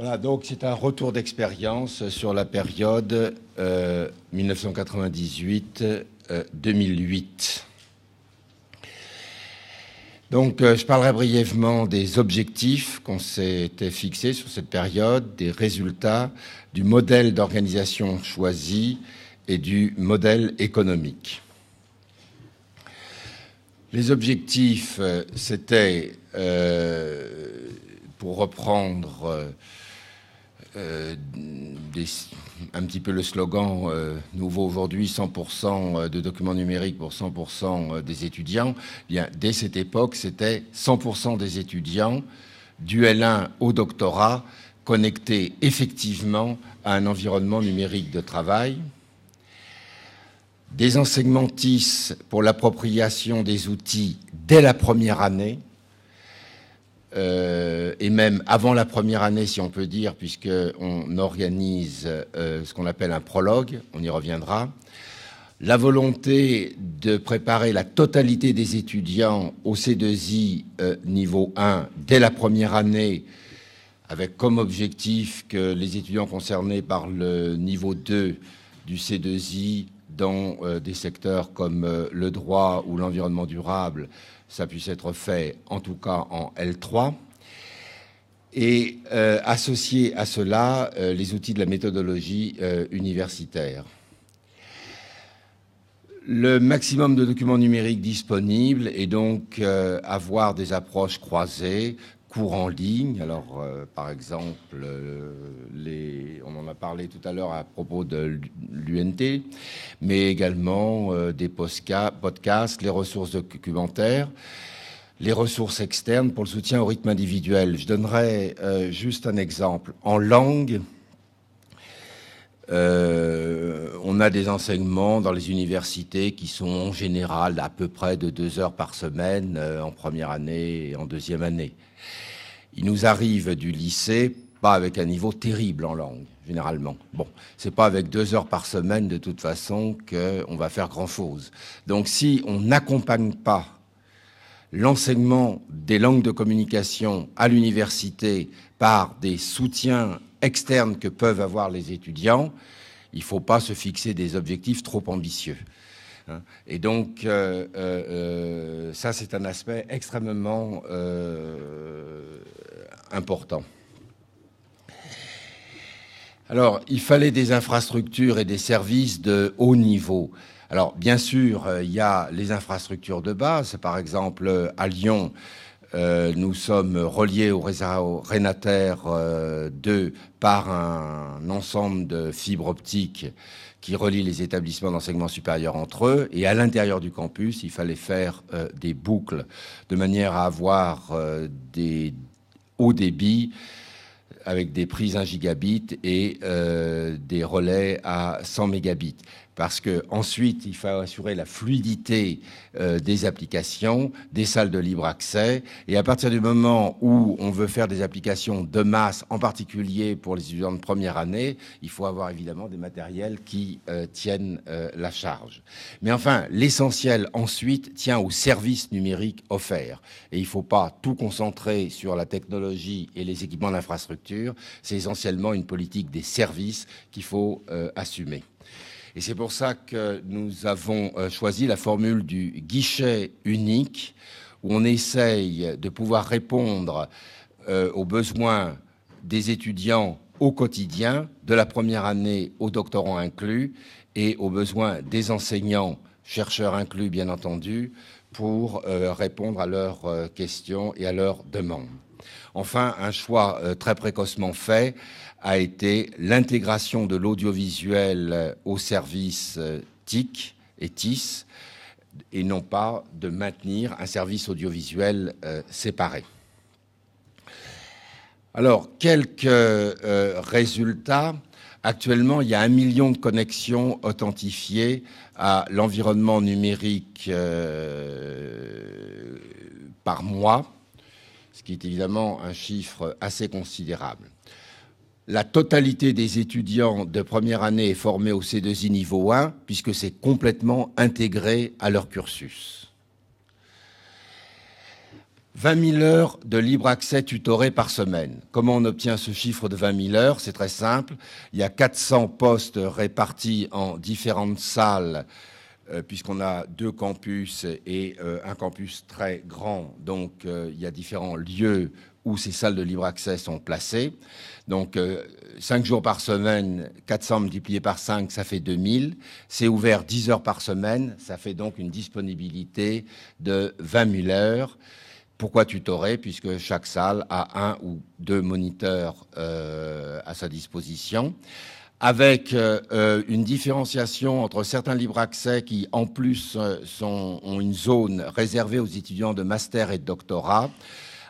Voilà, donc c'est un retour d'expérience sur la période 1998-2008. Donc, je parlerai brièvement des objectifs qu'on s'était fixés sur cette période, des résultats, du modèle d'organisation choisi et du modèle économique. Les objectifs, c'était, pour reprendre euh, un petit peu le slogan euh, nouveau aujourd'hui, 100% de documents numériques pour 100% des étudiants. Bien, dès cette époque, c'était 100% des étudiants du L1 au doctorat connectés effectivement à un environnement numérique de travail. Des enseignements pour l'appropriation des outils dès la première année, euh, et même avant la première année, si on peut dire, puisqu'on organise euh, ce qu'on appelle un prologue, on y reviendra. La volonté de préparer la totalité des étudiants au C2I euh, niveau 1 dès la première année, avec comme objectif que les étudiants concernés par le niveau 2 du C2I dans des secteurs comme le droit ou l'environnement durable ça puisse être fait en tout cas en L3. Et euh, associer à cela euh, les outils de la méthodologie euh, universitaire. Le maximum de documents numériques disponibles et donc avoir des approches croisées, cours en ligne. Alors, euh, par exemple, euh, on en a parlé tout à l'heure à propos de l'UNT, mais également euh, des podcasts, les ressources documentaires, les ressources externes pour le soutien au rythme individuel. Je donnerai juste un exemple. En langue, on a des enseignements dans les universités qui sont en général à peu près de deux heures par semaine en première année et en deuxième année. Il nous arrive du lycée, pas avec un niveau terrible en langue, généralement. Bon, c'est pas avec deux heures par semaine, de toute façon, qu'on va faire grand-chose. Donc, si on n'accompagne pas l'enseignement des langues de communication à l'université par des soutiens externes que peuvent avoir les étudiants, il ne faut pas se fixer des objectifs trop ambitieux. Hein. Et donc, euh, euh, euh, ça, c'est un aspect extrêmement important. Alors, il fallait des infrastructures et des services de haut niveau. Alors, bien sûr, il y a les infrastructures de base. Par exemple, à Lyon, nous sommes reliés au réseau Renater 2 par un ensemble de fibres optiques qui relie les établissements d'enseignement supérieur entre eux. Et à l'intérieur du campus, il fallait faire euh, des boucles de manière à avoir euh, des hauts débits avec des prises 1 gigabit et euh, des relais à 100 mégabits parce que ensuite il faut assurer la fluidité euh, des applications, des salles de libre accès, et à partir du moment où on veut faire des applications de masse, en particulier pour les étudiants de première année, il faut avoir évidemment des matériels qui euh, tiennent euh, la charge. Mais enfin, l'essentiel ensuite tient aux services numériques offerts, et il ne faut pas tout concentrer sur la technologie et les équipements d'infrastructure. C'est essentiellement une politique des services qu'il faut assumer. Et c'est pour ça que nous avons euh, choisi la formule du guichet unique, où on essaye de pouvoir répondre euh, aux besoins des étudiants au quotidien, de la première année aux doctorants inclus, et aux besoins des enseignants, chercheurs inclus bien entendu, pour euh, répondre à leurs questions et à leurs demandes. Enfin, un choix très précocement fait a été l'intégration de l'audiovisuel au service euh, TIC et TIS, et non pas de maintenir un service audiovisuel euh, séparé. Alors, quelques euh, résultats. Actuellement, il y a un million de connexions authentifiées à l'environnement numérique par mois, ce qui est évidemment un chiffre assez considérable. La totalité des étudiants de première année est formée au C2I niveau 1, puisque c'est complètement intégré à leur cursus. 20 000 heures de libre accès tutoré par semaine. Comment on obtient ce chiffre de 20 000 heures? C'est très simple. Il y a 400 postes répartis en différentes salles, euh, puisqu'on a deux campus et euh, un campus très grand. Donc, euh, il y a différents lieux où ces salles de libre accès sont placées. Donc, 5 jours par semaine, 400 multiplié par 5, ça fait 2000. C'est ouvert 10 heures par semaine, ça fait donc une disponibilité de 20 000 heures. Pourquoi tutorer? Puisque chaque salle a un ou deux moniteurs euh, à sa disposition, avec euh, euh, une différenciation entre certains libres accès qui, en plus, ont une zone réservée aux étudiants de master et de doctorat,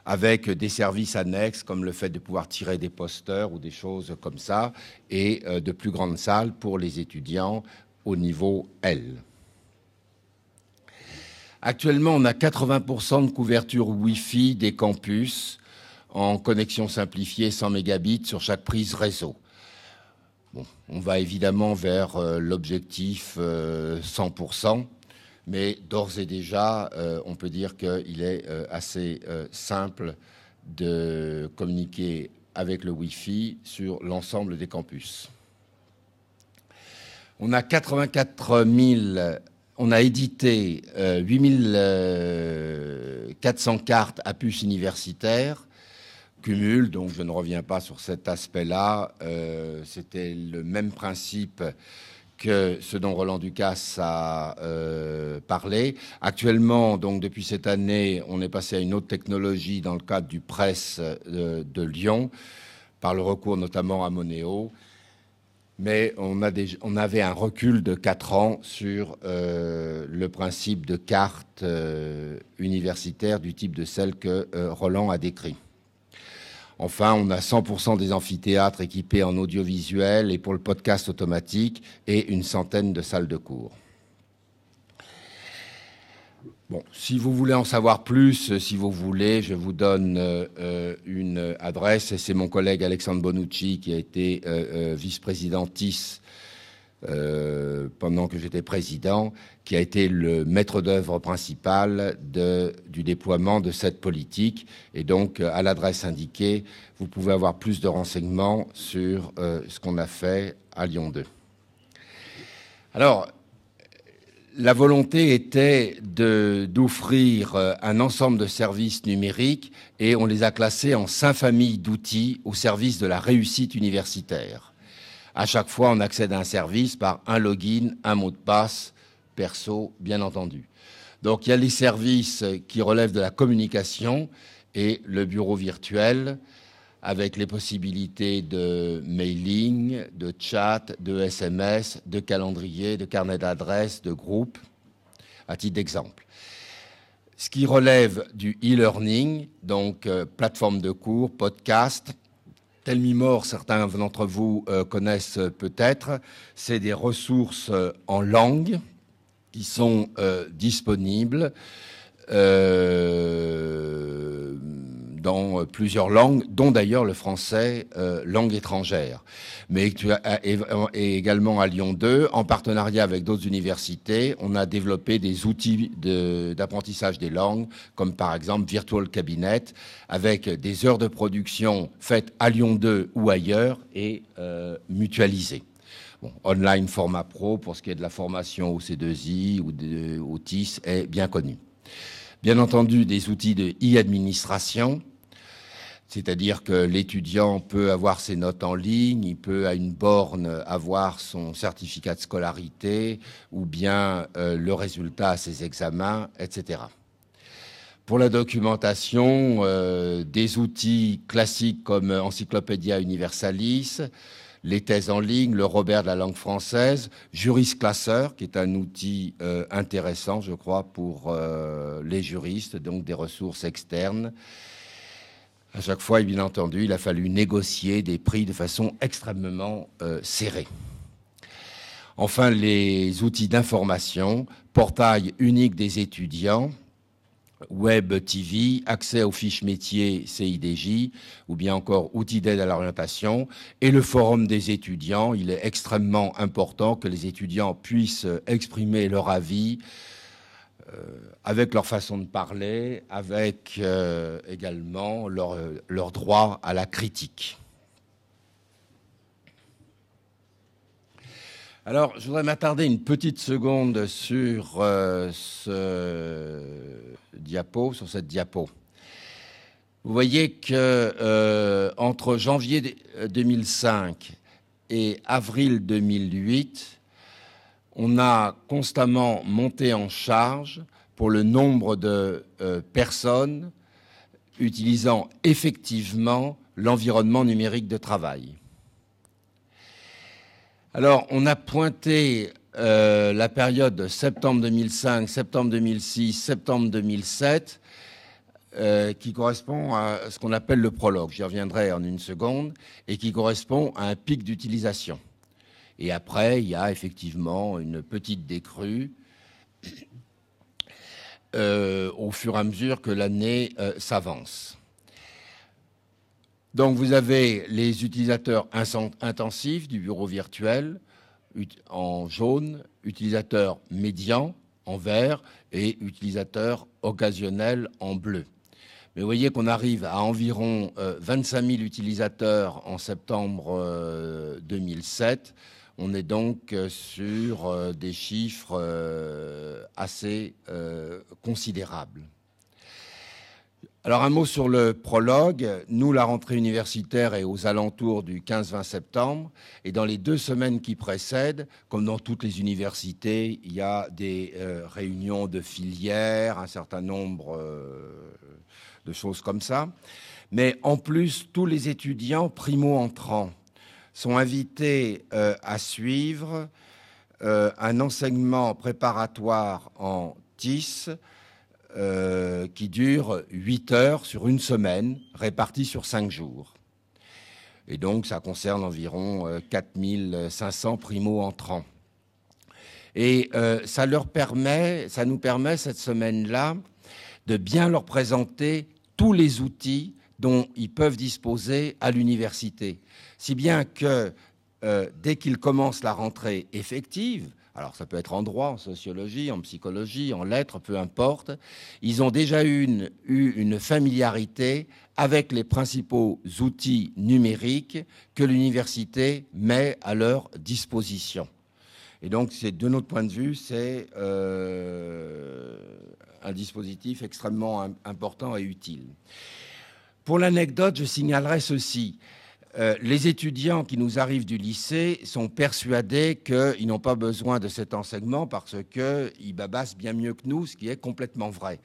avec des services annexes comme le fait de pouvoir tirer des posters ou des choses comme ça, et de plus grandes salles pour les étudiants au niveau L. Actuellement, on a 80% de couverture Wi-Fi des campus en connexion simplifiée 100 mégabits sur chaque prise réseau. on va évidemment vers euh, l'objectif 100%, euh, mais d'ores et déjà, euh, on peut dire qu'il est assez simple de communiquer avec le Wi-Fi sur l'ensemble des campus. On a 84 000 on a édité 8400 euh, euh, cartes à puces universitaires, cumul, donc je ne reviens pas sur cet aspect-là. Euh, c'était le même principe que ce dont Roland Ducasse a parlé. Actuellement, donc depuis cette année, on est passé à une autre technologie dans le cadre du presse de Lyon, par le recours notamment à Monéo mais on, avait un recul de 4 ans sur euh, le principe de carte euh, universitaire du type de celle que euh, Roland a décrit. Enfin, on a 100% des amphithéâtres équipés en audiovisuel et pour le podcast automatique et une centaine de salles de cours. Bon, si vous voulez en savoir plus, euh, si vous voulez, je vous donne euh, euh, une adresse. C'est mon collègue Alexandre Bonucci qui a été vice-président TIS pendant que j'étais président, qui a été le maître d'œuvre principal du déploiement de cette politique. Et donc, à l'adresse indiquée, vous pouvez avoir plus de renseignements sur ce qu'on a fait à Lyon 2. Alors, la volonté était d'offrir euh, un ensemble de services numériques et on les a classés en cinq familles d'outils au service de la réussite universitaire. À chaque fois, on accède à un service par un login, un mot de passe, perso, bien entendu. Donc il y a les services qui relèvent de la communication et le bureau virtuel, avec les possibilités de mailing, de chat, de SMS, de calendrier, de carnet d'adresses, de groupe, à titre d'exemple. Ce qui relève du e-learning, donc euh, plateforme de cours, podcast, Telmimor, certains d'entre vous euh, connaissent peut-être, c'est des ressources euh, en langue qui sont disponibles dans euh, plusieurs langues, dont d'ailleurs le français, euh, langue étrangère. Mais également à Lyon 2, en partenariat avec d'autres universités, on a développé des outils d'apprentissage des langues, comme par exemple Virtual Cabinet, avec des heures de production faites à Lyon 2 ou ailleurs et euh, mutualisées. Bon, online format pro pour ce qui est de la formation au C2I ou de, au TIS est bien connu. Bien entendu, des outils de e-administration c'est-à-dire que l'étudiant peut avoir ses notes en ligne, il peut à une borne avoir son certificat de scolarité ou bien euh, le résultat à ses examens, etc. Pour la documentation, euh, des outils classiques comme Encyclopédia Universalis, les thèses en ligne, le Robert de la langue française, Juris Classeur, qui est un outil euh, intéressant, je crois, pour les juristes, donc des ressources externes, à chaque fois, bien entendu, il a fallu négocier des prix de façon extrêmement euh, serrée. Enfin, les outils d'information, portail unique des étudiants, Web TV, accès aux fiches métiers CIDJ, ou bien encore outils d'aide à l'orientation, et le forum des étudiants. Il est extrêmement important que les étudiants puissent exprimer leur avis, avec leur façon de parler, avec également leur, leur droit à la critique. Alors, je voudrais m'attarder une petite seconde sur euh, ce diapo, sur cette diapo. Vous voyez que euh, entre janvier 2005 et avril 2008, on a constamment monté en charge pour le nombre de euh, personnes utilisant effectivement l'environnement numérique de travail. Alors, on a pointé euh, la période de septembre 2005, septembre 2006, septembre 2007, euh, qui correspond à ce qu'on appelle le prologue. J'y reviendrai en une seconde, et qui correspond à un pic d'utilisation. Et après, il y a effectivement une petite décrue euh, au fur et à mesure que l'année s'avance. Donc vous avez les utilisateurs intensifs du bureau virtuel en jaune, utilisateurs médians en vert et utilisateurs occasionnels en bleu. Mais vous voyez qu'on arrive à environ 25 euh, 000 utilisateurs en septembre 2007. Euh, On est donc euh, sur des chiffres assez considérables. Alors un mot sur le prologue. Nous, la rentrée universitaire est aux alentours du 15-20 septembre. Et dans les deux semaines qui précèdent, comme dans toutes les universités, il y a des euh, réunions de filières, un certain nombre euh, de choses comme ça. Mais en plus, tous les étudiants primo-entrants sont invités euh, à suivre un enseignement préparatoire en TIS euh, qui dure 8 heures sur une semaine, répartie sur 5 jours. Et donc, ça concerne environ 4500 euh, primo-entrants. Et euh, ça leur permet, ça nous permet cette semaine-là de bien leur présenter tous les outils dont ils peuvent disposer à l'université. Si bien que dès qu'ils commencent la rentrée effective, alors ça peut être en droit, en sociologie, en psychologie, en lettres, peu importe, ils ont déjà eu une, familiarité avec les principaux outils numériques que l'université met à leur disposition. Et donc, de notre point de vue, c'est euh, un dispositif extrêmement important et utile. Pour l'anecdote, je signalerai ceci. Euh, les étudiants qui nous arrivent du lycée sont persuadés qu'ils n'ont pas besoin de cet enseignement parce qu'ils babassent bien mieux que nous, ce qui est complètement vrai.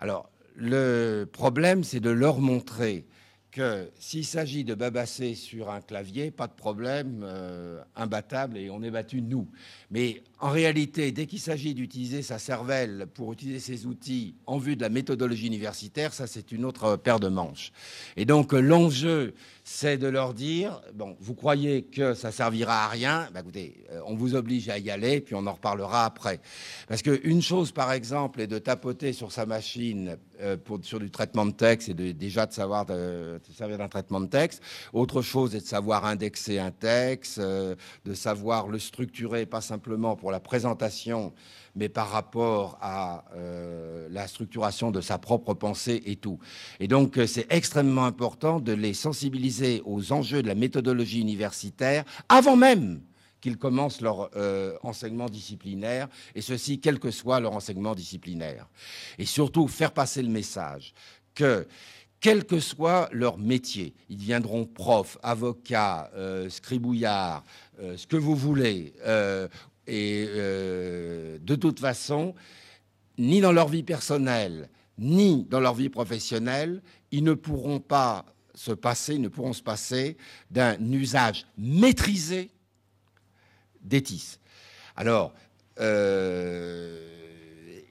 Alors, le problème, c'est de leur montrer que s'il s'agit de babasser sur un clavier, pas de problème, euh, imbattable, et on est battu nous. Mais en réalité, dès qu'il s'agit d'utiliser sa cervelle pour utiliser ses outils en vue de la méthodologie universitaire, ça c'est une autre paire de manches. Et donc l'enjeu, c'est de leur dire, bon, vous croyez que ça servira à rien, bah, écoutez, euh, on vous oblige à y aller, puis on en reparlera après. Parce qu'une chose, par exemple, est de tapoter sur sa machine euh, pour, sur du traitement de texte et de, déjà de savoir de, servir d'un traitement de texte. Autre chose est de savoir indexer un texte, euh, de savoir le structurer, pas simplement pour la présentation, mais par rapport à la structuration de sa propre pensée et tout. Et donc, c'est extrêmement important de les sensibiliser aux enjeux de la méthodologie universitaire avant même qu'ils commencent leur euh, enseignement disciplinaire, et ceci quel que soit leur enseignement disciplinaire. Et surtout, faire passer le message que quel que soit leur métier, ils deviendront profs, avocats, scribouillards, ce que vous voulez, et euh, de toute façon, ni dans leur vie personnelle, ni dans leur vie professionnelle, ils ne pourront pas se passer, ne pourront se passer d'un usage maîtrisé des TIS. Alors, euh,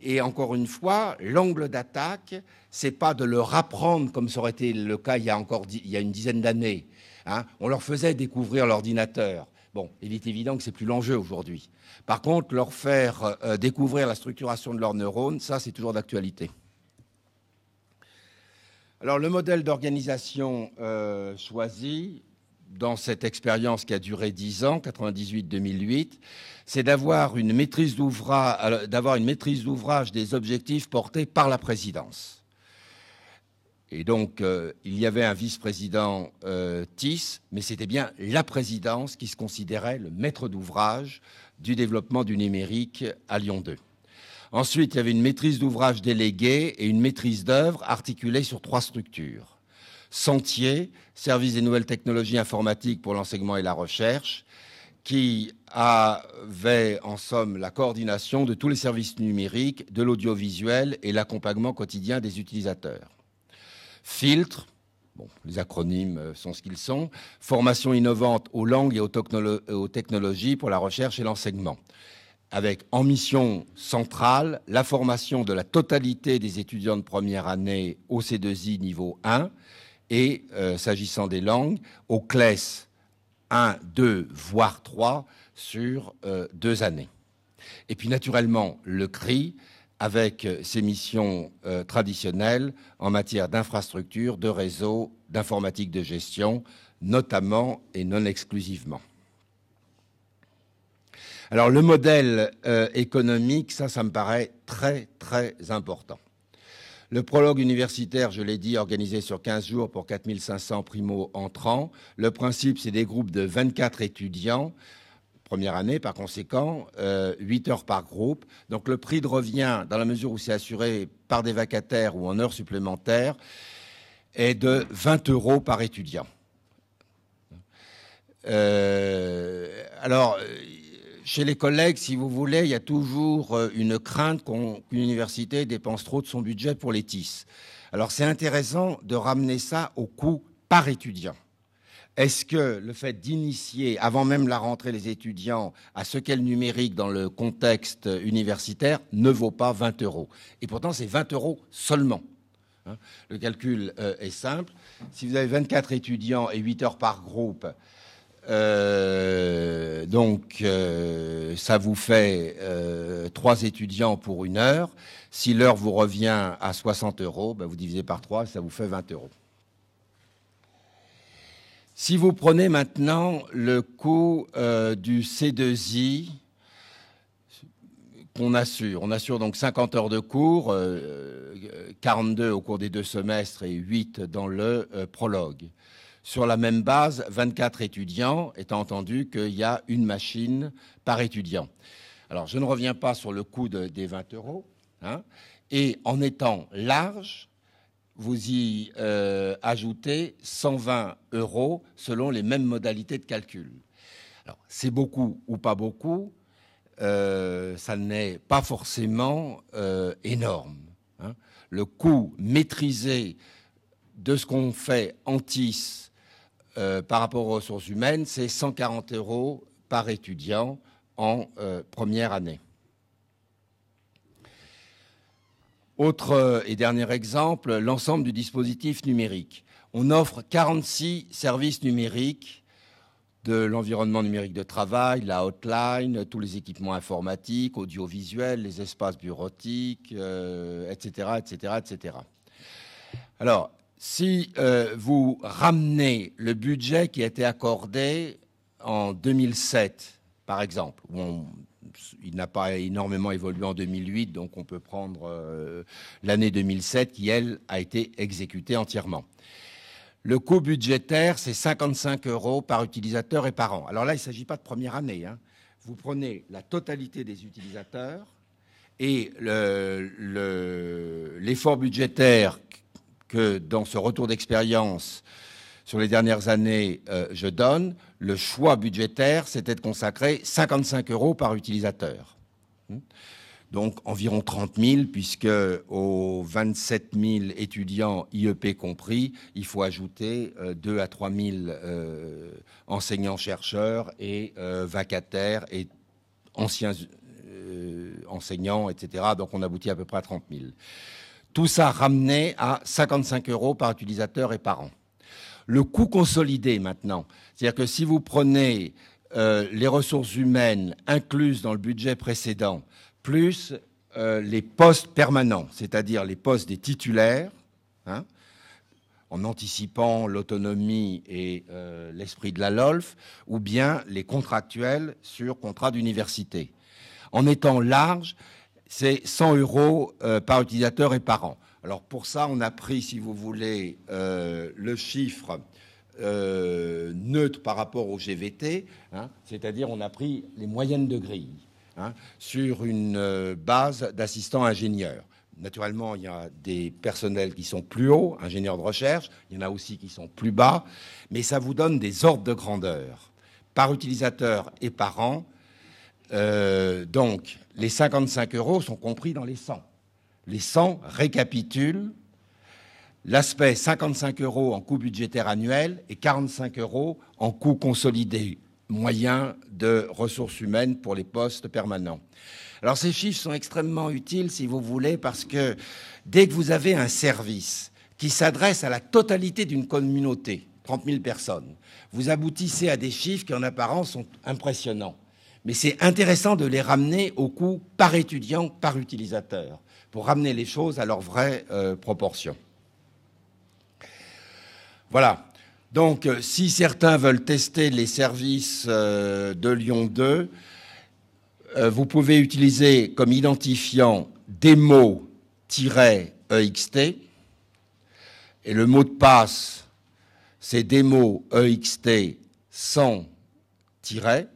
et encore une fois, l'angle d'attaque, c'est pas de leur apprendre comme ça aurait été le cas il y a encore il y a une dizaine d'années. Hein. On leur faisait découvrir l'ordinateur. Bon, il est évident que c'est plus l'enjeu aujourd'hui. Par contre, leur faire euh, découvrir la structuration de leurs neurones, ça, c'est toujours d'actualité. Alors, le modèle d'organisation euh, choisi, dans cette expérience qui a duré 10 ans, 98-2008, c'est d'avoir une maîtrise d'ouvrage des objectifs portés par la présidence. Et donc, euh, il y avait un vice-président euh, TIS, mais c'était bien la présidence qui se considérait le maître d'ouvrage du développement du numérique à Lyon 2. Ensuite, il y avait une maîtrise d'ouvrage déléguée et une maîtrise d'œuvre articulée sur trois structures. Sentier, service des nouvelles technologies informatiques pour l'enseignement et la recherche, qui avait en somme la coordination de tous les services numériques, de l'audiovisuel et l'accompagnement quotidien des utilisateurs. Filtre, les acronymes sont ce qu'ils sont, formation innovante aux langues et aux technologies pour la recherche et l'enseignement avec en mission centrale la formation de la totalité des étudiants de première année au C2I niveau 1 et, euh, s'agissant des langues, au CLES 1, 2, voire 3 sur euh, deux années. Et puis naturellement, le CRI, avec euh, ses missions traditionnelles en matière d'infrastructure, de réseau, d'informatique de gestion, notamment et non exclusivement. Alors le modèle euh, économique, ça, ça me paraît très, très important. Le prologue universitaire, je l'ai dit, organisé sur 15 jours pour 4500 primo-entrants. Le principe, c'est des groupes de 24 étudiants, première année par conséquent, 8 euh, heures par groupe. Donc le prix de revient, dans la mesure où c'est assuré par des vacataires ou en heures supplémentaires, est de 20 euros par étudiant. Euh, alors, chez les collègues, si vous voulez, il y a toujours euh, une crainte qu'une université dépense trop de son budget pour les TIS. Alors c'est intéressant de ramener ça au coût par étudiant. Est-ce que le fait d'initier, avant même la rentrée, les étudiants à ce qu'est le numérique dans le contexte universitaire ne vaut pas 20 euros Et pourtant, c'est 20 euros seulement. Hein. le calcul euh, est simple. Si vous avez 24 étudiants et 8 heures par groupe, euh, donc, euh, ça vous fait euh, trois étudiants pour une heure. Si l'heure vous revient à 60 euros, ben, vous divisez par trois, ça vous fait 20 euros. Si vous prenez maintenant le coût du C2I qu'on assure, on assure donc 50 heures de cours, 42 au cours des deux semestres et 8 dans le prologue sur la même base 24 étudiants, étant entendu qu'il y a une machine par étudiant. Alors, je ne reviens pas sur le coût des 20 euros. Hein, et en étant large, vous y euh, ajoutez 120 euros selon les mêmes modalités de calcul. Alors, c'est beaucoup ou pas beaucoup, euh, ça n'est pas forcément euh, énorme. Hein. Le coût maîtrisé de ce qu'on fait en TIS euh, par rapport aux ressources humaines, c'est 140 euros par étudiant en euh, première année. Autre euh, et dernier exemple, l'ensemble du dispositif numérique. On offre 46 services numériques de l'environnement numérique de travail, la hotline, tous les équipements informatiques, audiovisuels, les espaces bureautiques, etc., etc., etc. Alors, si euh, vous ramenez le budget qui a été accordé en 2007, par exemple, où il n'a pas énormément évolué en 2008, donc on peut prendre euh, l'année 2007 qui, elle, a été exécutée entièrement. Le coût budgétaire, c'est 55 euros par utilisateur et par an. Alors là, il ne s'agit pas de première année. Hein. Vous prenez la totalité des utilisateurs et l'effort budgétaire que dans ce retour d'expérience sur les dernières années, euh, je donne, le choix budgétaire, c'était de consacrer 55 euros par utilisateur. Hmm. Donc environ 30 000, puisque aux 27 000 étudiants IEP compris, il faut ajouter 2 euh, à 3 000 euh, enseignants-chercheurs et vacataires et anciens enseignants, etc. Donc on aboutit à peu près à 30 000. Tout ça ramené à 55 euros par utilisateur et par an. Le coût consolidé maintenant, c'est-à-dire que si vous prenez euh, les ressources humaines incluses dans le budget précédent, plus euh, les postes permanents, c'est-à-dire les postes des titulaires, hein, en anticipant l'autonomie et euh, l'esprit de la LOLF, ou bien les contractuels sur contrat d'université. En étant large, c'est 100 euros euh, par utilisateur et par an. Alors pour ça, on a pris, si vous voulez, euh, le chiffre neutre par rapport au GVT, hein, c'est-à-dire on a pris les moyennes de grille hein, sur une base d'assistants ingénieurs. Naturellement, il y a des personnels qui sont plus hauts, ingénieurs de recherche, il y en a aussi qui sont plus bas, mais ça vous donne des ordres de grandeur par utilisateur et par an. Euh, donc, les 55 euros sont compris dans les 100. Les 100 récapitulent l'aspect 55 euros en coût budgétaire annuel et 45 euros en coût consolidé moyen de ressources humaines pour les postes permanents. Alors ces chiffres sont extrêmement utiles, si vous voulez, parce que dès que vous avez un service qui s'adresse à la totalité d'une communauté, 30 000 personnes, vous aboutissez à des chiffres qui en apparence sont impressionnants. Mais c'est intéressant de les ramener au coût par étudiant, par utilisateur, pour ramener les choses à leur vraie euh, proportion. Voilà. Donc, euh, si certains veulent tester les services euh, de Lyon 2, euh, vous pouvez utiliser comme identifiant démo-ext. Et le mot de passe, c'est démo EXT sans tiret.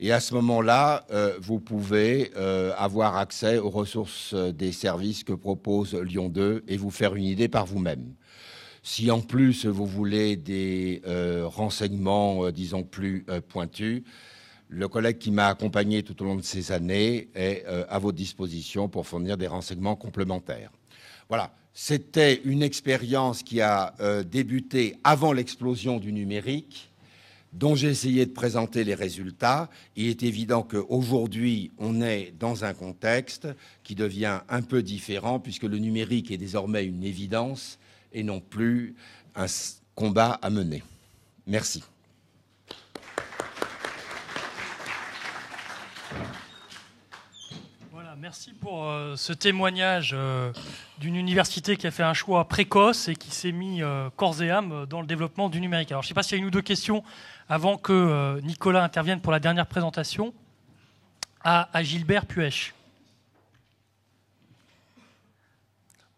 Et à ce moment-là, euh, vous pouvez euh, avoir accès aux ressources des services que propose Lyon 2 et vous faire une idée par vous-même. Si en plus vous voulez des renseignements, disons, plus pointus, le collègue qui m'a accompagné tout au long de ces années est euh, à votre disposition pour fournir des renseignements complémentaires. Voilà, c'était une expérience qui a euh, débuté avant l'explosion du numérique, dont j'ai essayé de présenter les résultats. Il est évident qu'aujourd'hui, on est dans un contexte qui devient un peu différent, puisque le numérique est désormais une évidence et non plus un combat à mener. Merci. Merci pour euh, ce témoignage euh, d'une université qui a fait un choix précoce et qui s'est mis euh, corps et âme dans le développement du numérique. Alors, je ne sais pas s'il y a une ou deux questions avant que Nicolas intervienne pour la dernière présentation. À, Gilbert Puech.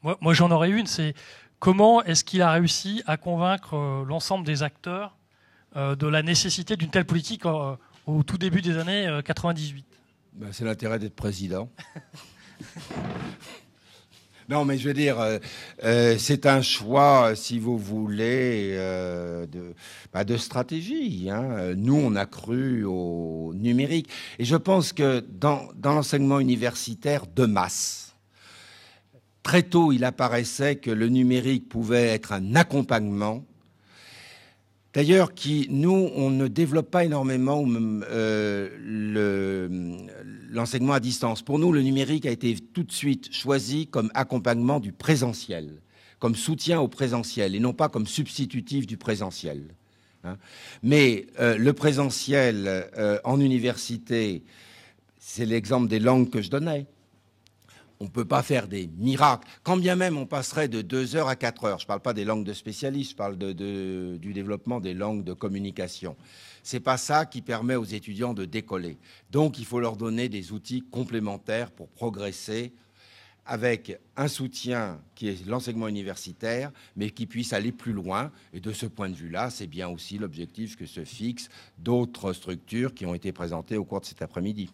Moi, moi j'en aurais une, c'est comment est-ce qu'il a réussi à convaincre l'ensemble des acteurs de la nécessité d'une telle politique au tout début des années 98 ben, c'est l'intérêt d'être président. non, mais je veux dire, euh, euh, c'est un choix, si vous voulez, euh, de, bah, de, stratégie. Hein. Nous, on a cru au numérique. Et je pense que dans l'enseignement universitaire de masse, très tôt, il apparaissait que le numérique pouvait être un accompagnement D'ailleurs, qui nous, on ne développe pas énormément euh, l'enseignement à distance. Pour nous, le numérique a été tout de suite choisi comme accompagnement du présentiel, comme soutien au présentiel, et non pas comme substitutif du présentiel. Hein. Mais euh, le présentiel euh, en université, c'est l'exemple des langues que je donnais on ne peut pas faire des miracles. Quand bien même on passerait de 2 heures à 4 heures, je ne parle pas des langues de spécialistes, je parle du développement des langues de communication. Ce n'est pas ça qui permet aux étudiants de décoller. Donc il faut leur donner des outils complémentaires pour progresser avec un soutien qui est l'enseignement universitaire, mais qui puisse aller plus loin. Et de ce point de vue-là, c'est bien aussi l'objectif que se fixent d'autres structures qui ont été présentées au cours de cet après-midi.